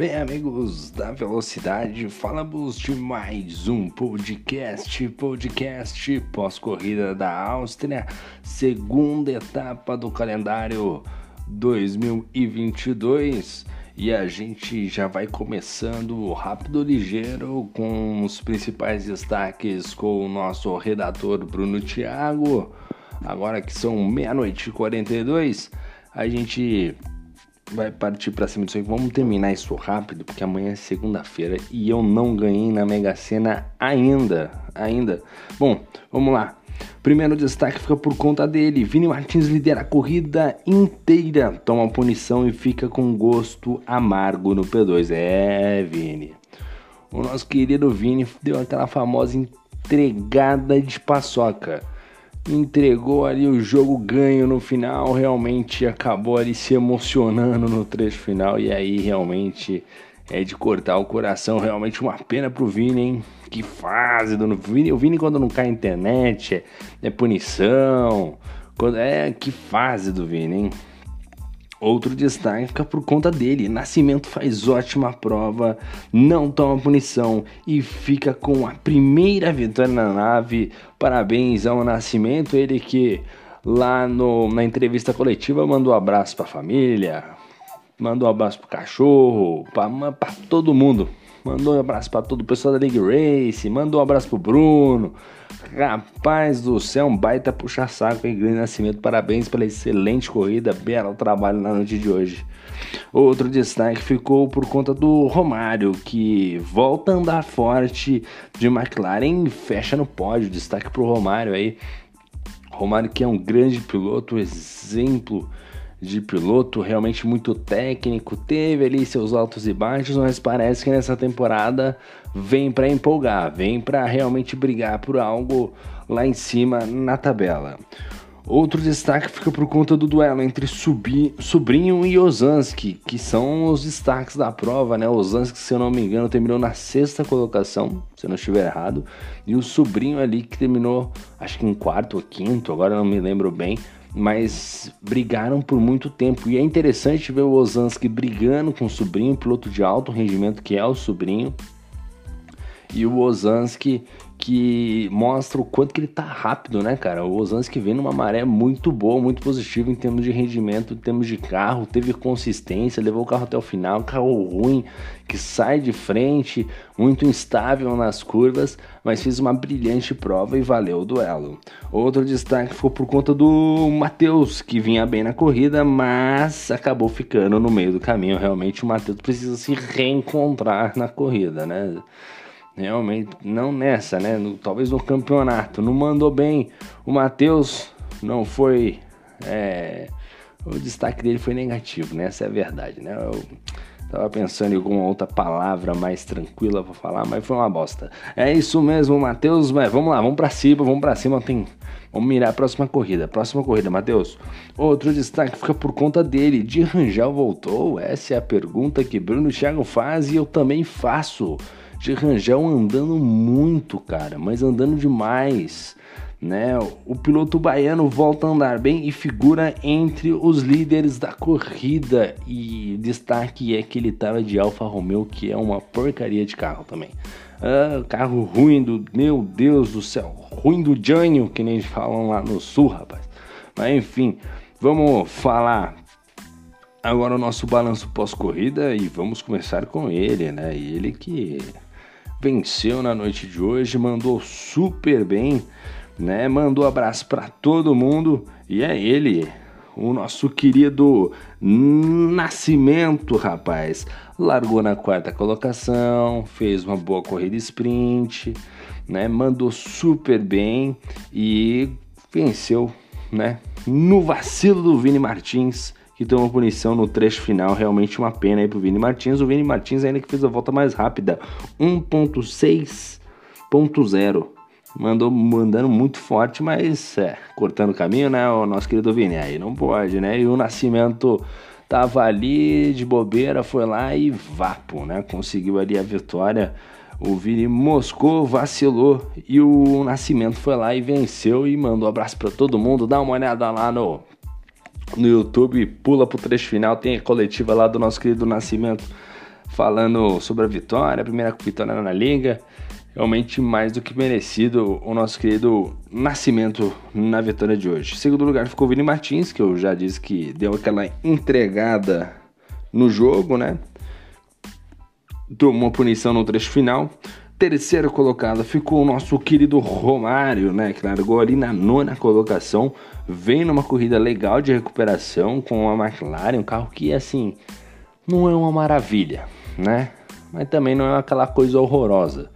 Bem, amigos da Velocidade, falamos de mais um podcast, podcast pós-corrida da Áustria, segunda etapa do calendário 2022. E a gente já vai começando rápido, ligeiro, com os principais destaques com o nosso redator Bruno Thiago. Agora que são meia-noite e 42, a gente vai partir para cima disso aí. Vamos terminar isso rápido, porque amanhã é segunda-feira e eu não ganhei na Mega Sena ainda. Ainda. Bom, vamos lá. Primeiro destaque fica por conta dele. Vini Martins lidera a corrida inteira, toma punição e fica com gosto amargo no P2. É, Vini. O nosso querido Vini deu aquela famosa entregada de paçoca entregou ali o jogo ganho no final, realmente acabou ali se emocionando no trecho final e aí realmente é de cortar o coração, realmente uma pena pro Vini, hein? Que fase do Vini, o Vini quando não cai internet é, é punição, quando é que fase do Vini, hein? Outro destaque fica por conta dele. Nascimento faz ótima prova, não toma punição e fica com a primeira vitória na nave. Parabéns ao Nascimento, ele que lá no, na entrevista coletiva mandou um abraço para a família, mandou um abraço pro cachorro, para todo mundo. Mandou um abraço para todo o pessoal da League Race, mandou um abraço pro Bruno. Rapaz do céu, um baita puxa-saco, hein? Grande Nascimento, parabéns pela excelente corrida, belo trabalho na noite de hoje. Outro destaque ficou por conta do Romário, que volta a andar forte de McLaren e fecha no pódio. Destaque pro Romário aí. Romário que é um grande piloto, exemplo de piloto, realmente muito técnico, teve ali seus altos e baixos, mas parece que nessa temporada vem para empolgar, vem para realmente brigar por algo lá em cima na tabela. Outro destaque fica por conta do duelo entre Subi, Sobrinho e Ozanski, que são os destaques da prova, né? Ozanski, se eu não me engano, terminou na sexta colocação, se eu não estiver errado, e o Sobrinho ali que terminou, acho que em quarto ou quinto, agora não me lembro bem, mas brigaram por muito tempo. E é interessante ver o Ozanski brigando com o sobrinho, piloto de alto rendimento que é o sobrinho, e o Ozanski que mostra o quanto que ele tá rápido, né, cara? O Ozanski vem numa maré muito boa, muito positiva em termos de rendimento, em termos de carro, teve consistência, levou o carro até o final, carro ruim, que sai de frente, muito instável nas curvas, mas fez uma brilhante prova e valeu o duelo. Outro destaque ficou por conta do Matheus, que vinha bem na corrida, mas acabou ficando no meio do caminho. Realmente o Matheus precisa se reencontrar na corrida, né? Realmente, não nessa, né? No, talvez no campeonato. Não mandou bem. O Matheus não foi. É, o destaque dele foi negativo, né? Essa é a verdade, né? Eu tava pensando em alguma outra palavra mais tranquila para falar, mas foi uma bosta. É isso mesmo, Matheus. Mas vamos lá, vamos para cima, vamos para cima. Tem, vamos mirar a próxima corrida. Próxima corrida, Matheus. Outro destaque fica por conta dele. De Rangel voltou? Essa é a pergunta que Bruno Thiago faz e eu também faço de Rangel andando muito, cara, mas andando demais. Né? O piloto baiano volta a andar bem e figura entre os líderes da corrida. E destaque é que ele estava de Alfa Romeo, que é uma porcaria de carro também. Ah, carro ruim do. Meu Deus do céu, ruim do Jânio, que nem falam lá no sul, rapaz. Mas enfim, vamos falar agora o nosso balanço pós-corrida e vamos começar com ele, né? Ele que venceu na noite de hoje, mandou super bem, né? Mandou abraço para todo mundo e é ele, o nosso querido Nascimento, rapaz. Largou na quarta colocação, fez uma boa corrida sprint, né? Mandou super bem e venceu, né? No vacilo do Vini Martins que tomou punição no trecho final. Realmente uma pena aí pro Vini Martins. O Vini Martins ainda que fez a volta mais rápida, 1.6.0. Mandou mandando muito forte, mas é, cortando o caminho, né? O nosso querido Vini. Aí não pode, né? E o Nascimento tava ali de bobeira, foi lá e vapo, né? Conseguiu ali a vitória. O Vini moscou, vacilou e o Nascimento foi lá e venceu e mandou um abraço para todo mundo. Dá uma olhada lá no no YouTube, pula pro trecho final, tem a coletiva lá do nosso querido Nascimento falando sobre a vitória, a primeira vitória na liga. Realmente mais do que merecido o nosso querido Nascimento na vitória de hoje. Em segundo lugar ficou o Vini Martins, que eu já disse que deu aquela entregada no jogo, né? Tomou punição no trecho final. Terceiro colocado ficou o nosso querido Romário, né? Que largou ali na nona colocação. Vem numa corrida legal de recuperação com a McLaren, um carro que, assim, não é uma maravilha, né? Mas também não é aquela coisa horrorosa.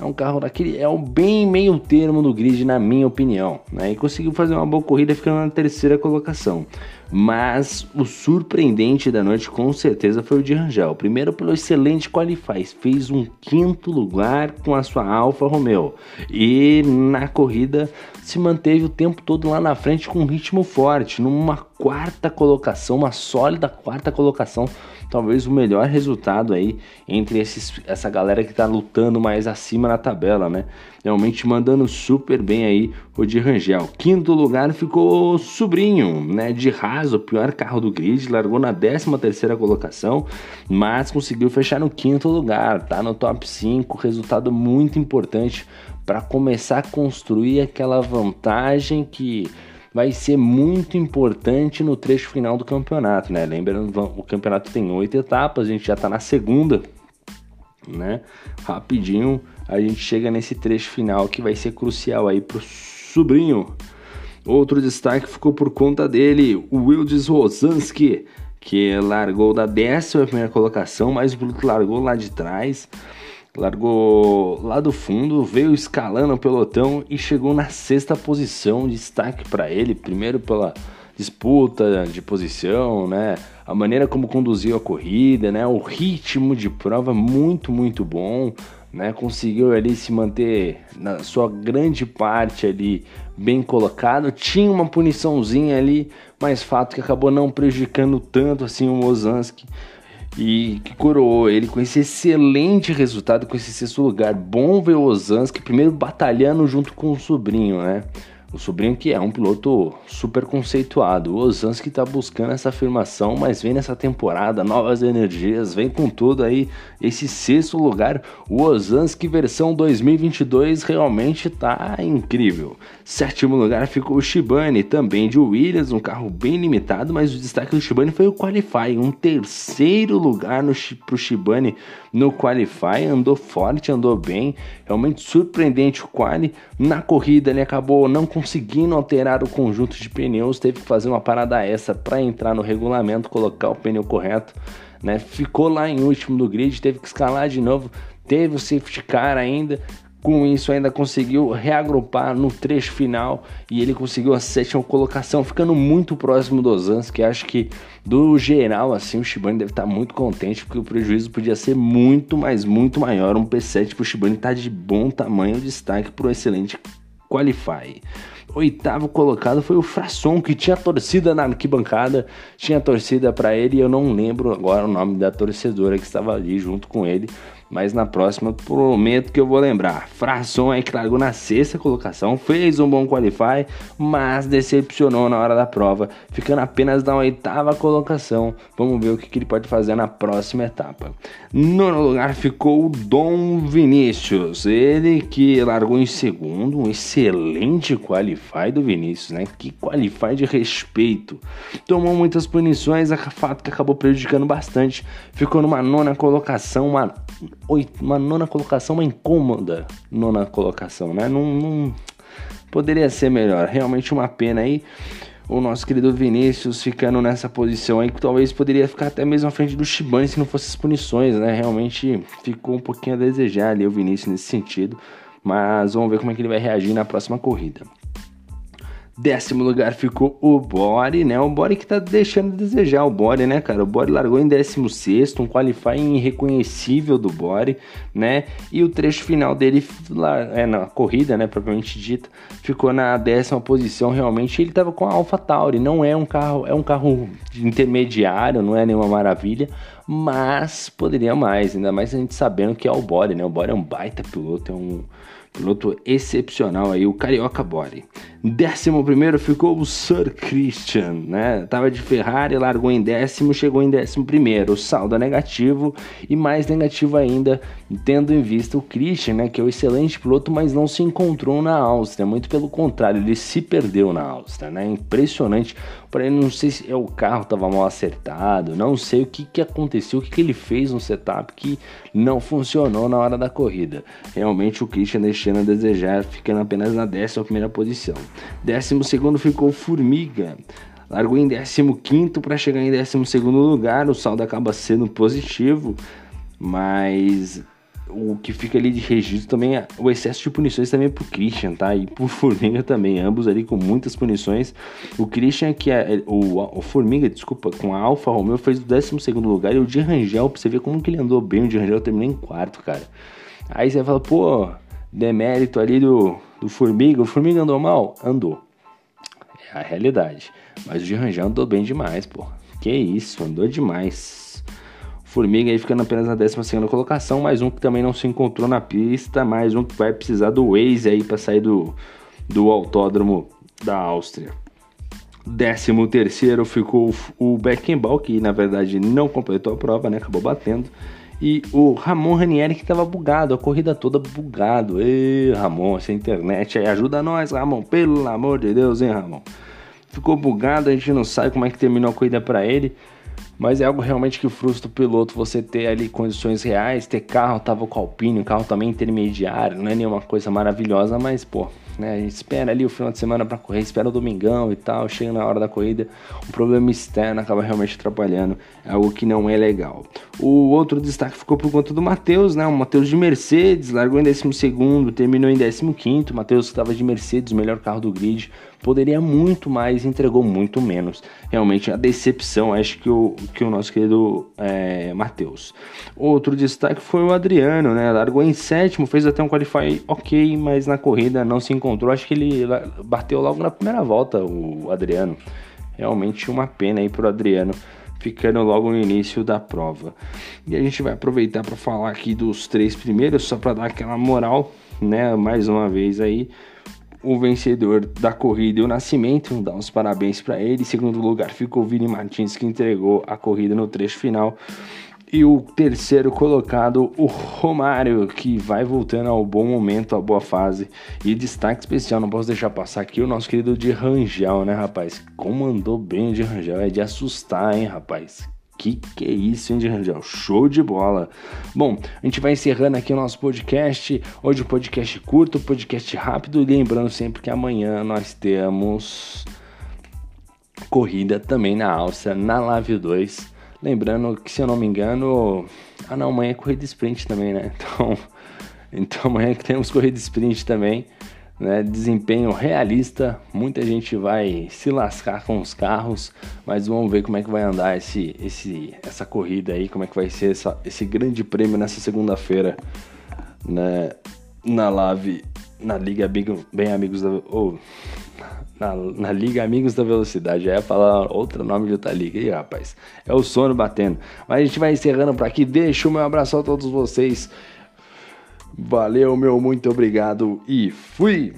É um carro daquele, é o bem meio termo do grid, na minha opinião. Né? E conseguiu fazer uma boa corrida ficando na terceira colocação. Mas o surpreendente da noite com certeza foi o de Rangel. Primeiro pelo excelente qualify, fez um quinto lugar com a sua Alfa Romeo. E na corrida se manteve o tempo todo lá na frente com um ritmo forte, numa quarta colocação, uma sólida quarta colocação, talvez o melhor resultado aí entre esses, essa galera que está lutando mais acima na tabela, né? Realmente mandando super bem aí o de Rangel. Quinto lugar ficou o Sobrinho, né? De Haas, o pior carro do grid, largou na 13 terceira colocação, mas conseguiu fechar no quinto lugar, tá no top 5, resultado muito importante para começar a construir aquela vantagem que vai ser muito importante no trecho final do campeonato, né? Lembrando, o campeonato tem oito etapas, a gente já está na segunda, né? Rapidinho a gente chega nesse trecho final que vai ser crucial aí pro sobrinho. Outro destaque ficou por conta dele, o Wildes Rosanski, que largou da décima primeira colocação, mas o piloto largou lá de trás largou lá do fundo, veio escalando o pelotão e chegou na sexta posição. Destaque para ele, primeiro pela disputa de posição, né? A maneira como conduziu a corrida, né? O ritmo de prova muito, muito bom, né? Conseguiu ali se manter na sua grande parte ali bem colocado. Tinha uma puniçãozinha ali, mas fato que acabou não prejudicando tanto assim o Ozanski e que coroou ele com esse excelente resultado, com esse sexto lugar. Bom ver o Ozanski primeiro batalhando junto com o sobrinho, né? O sobrinho que é um piloto super conceituado. O Ozanski está buscando essa afirmação, mas vem nessa temporada, novas energias, vem com tudo aí. Esse sexto lugar, o Ozanski versão 2022 realmente está incrível. Sétimo lugar ficou o Shibane, também de Williams, um carro bem limitado, mas o destaque do Shibane foi o Qualify, um terceiro lugar para o Shibane no Qualify, andou forte, andou bem, realmente surpreendente o Quali. Na corrida ele acabou não conseguindo alterar o conjunto de pneus, teve que fazer uma parada essa para entrar no regulamento, colocar o pneu correto, né? Ficou lá em último do grid, teve que escalar de novo, teve o safety car ainda, com isso, ainda conseguiu reagrupar no trecho final e ele conseguiu a sétima colocação, ficando muito próximo dos Ozans, que acho que do geral, assim, o Shibane deve estar muito contente, porque o prejuízo podia ser muito, mas muito maior. Um P7 para o Shibane está de bom tamanho, destaque para o excelente Qualify. Oitavo colocado foi o Frasson, que tinha torcida na arquibancada, tinha torcida para ele, e eu não lembro agora o nome da torcedora que estava ali junto com ele mas na próxima prometo que eu vou lembrar. Frasson aí que largou na sexta colocação, fez um bom qualify, mas decepcionou na hora da prova, ficando apenas na oitava colocação. Vamos ver o que, que ele pode fazer na próxima etapa. Nono lugar ficou o Dom Vinícius, ele que largou em segundo, um excelente qualify do Vinícius, né? Que qualify de respeito. Tomou muitas punições, a fato que acabou prejudicando bastante, ficou numa nona colocação, uma uma nona colocação, uma incômoda nona colocação, né? Não, não, poderia ser melhor. Realmente uma pena aí. O nosso querido Vinícius ficando nessa posição aí, que talvez poderia ficar até mesmo à frente do Shibane se não fosse as punições, né? Realmente ficou um pouquinho a desejar ali o Vinícius nesse sentido. Mas vamos ver como é que ele vai reagir na próxima corrida. Décimo lugar ficou o Bore, né? O Bore que tá deixando de desejar o Bore, né, cara? O Bore largou em 16, um qualifying irreconhecível do Bore, né? E o trecho final dele, é, na corrida, né, propriamente dita, ficou na décima posição. Realmente ele tava com a Alpha Tauri, não é um carro, é um carro intermediário, não é nenhuma maravilha, mas poderia mais, ainda mais a gente sabendo que é o Bore, né? O Bore é um baita piloto, é um Piloto excepcional aí, o Carioca Bore. Décimo primeiro ficou o Sir Christian, né? Tava de Ferrari, largou em décimo, chegou em décimo primeiro. Saldo é negativo e mais negativo ainda, tendo em vista o Christian, né? Que é um excelente piloto, mas não se encontrou na Áustria. Muito pelo contrário, ele se perdeu na Áustria, né? Impressionante. Porém, não sei se é o carro estava mal acertado, não sei o que, que aconteceu, o que, que ele fez no setup que não funcionou na hora da corrida. Realmente o Christian deixando a desejar, ficando apenas na décima primeira posição. Décimo segundo ficou Formiga. Largou em 15 para chegar em 12 lugar. O saldo acaba sendo positivo, mas o que fica ali de registro também é o excesso de punições também pro Christian, tá? E pro Formiga também, ambos ali com muitas punições. O Christian, que é o, o Formiga, desculpa, com a Alfa Romeo fez o 12 lugar e o de Rangel, pra você ver como que ele andou bem, o de Rangel terminou em quarto, cara. Aí você fala, pô, demérito ali do, do Formiga. O Formiga andou mal? Andou. É a realidade. Mas o de Rangel andou bem demais, pô. Que isso, andou demais. Formiga aí ficando apenas na 12 colocação, mais um que também não se encontrou na pista, mais um que vai precisar do Waze aí para sair do, do autódromo da Áustria. 13 terceiro ficou o Beckenbauer, que na verdade não completou a prova, né? Acabou batendo. E o Ramon Ranieri que tava bugado, a corrida toda bugado. Ê, Ramon, essa internet aí ajuda nós, Ramon, pelo amor de Deus, hein, Ramon. Ficou bugado, a gente não sabe como é que terminou a corrida para ele. Mas é algo realmente que frustra o piloto você ter ali condições reais, ter carro, tava com Alpine, o carro também intermediário, não é nenhuma coisa maravilhosa, mas pô, né? A gente espera ali o final de semana para correr, espera o domingão e tal, chega na hora da corrida, o problema externo acaba realmente atrapalhando, é algo que não é legal. O outro destaque ficou por conta do Matheus, né? O Matheus de Mercedes, largou em 12 segundo, terminou em 15 quinto, Matheus estava de Mercedes, o melhor carro do grid, poderia muito mais, entregou muito menos. Realmente a decepção, acho que o, que o nosso querido é, Matheus. Outro destaque foi o Adriano, né? Largou em sétimo, fez até um qualify ok, mas na corrida não se encontrou. Acho que ele bateu logo na primeira volta, o Adriano. Realmente uma pena aí pro Adriano ficando logo no início da prova. E a gente vai aproveitar para falar aqui dos três primeiros, só para dar aquela moral, né? Mais uma vez aí o vencedor da corrida e o Nascimento, dar uns parabéns para ele. Em segundo lugar ficou o Vini Martins, que entregou a corrida no trecho final. E o terceiro colocado, o Romário, que vai voltando ao bom momento, à boa fase. E destaque especial, não posso deixar passar aqui, o nosso querido de Rangel, né, rapaz? Como andou bem o de Rangel, é de assustar, hein, rapaz? Que que é isso, hein, Rangel? Show de bola! Bom, a gente vai encerrando aqui o nosso podcast. Hoje um podcast curto, podcast rápido. E lembrando sempre que amanhã nós temos corrida também na Áustria, na Live 2. Lembrando que, se eu não me engano... Ah, não, amanhã é corrida sprint também, né? Então, então amanhã temos corrida sprint também né, desempenho realista. Muita gente vai se lascar com os carros, mas vamos ver como é que vai andar esse, esse, essa corrida aí, como é que vai ser essa, esse grande prêmio nessa segunda-feira né, na Live, na Liga Bem Amigos da. Na, na, Liga Amigos da Velocidade. Já ia falar outro nome de outra liga. rapaz, é o sono batendo. Mas a gente vai encerrando por aqui. Deixa o meu abraço a todos vocês. Valeu, meu muito obrigado e fui!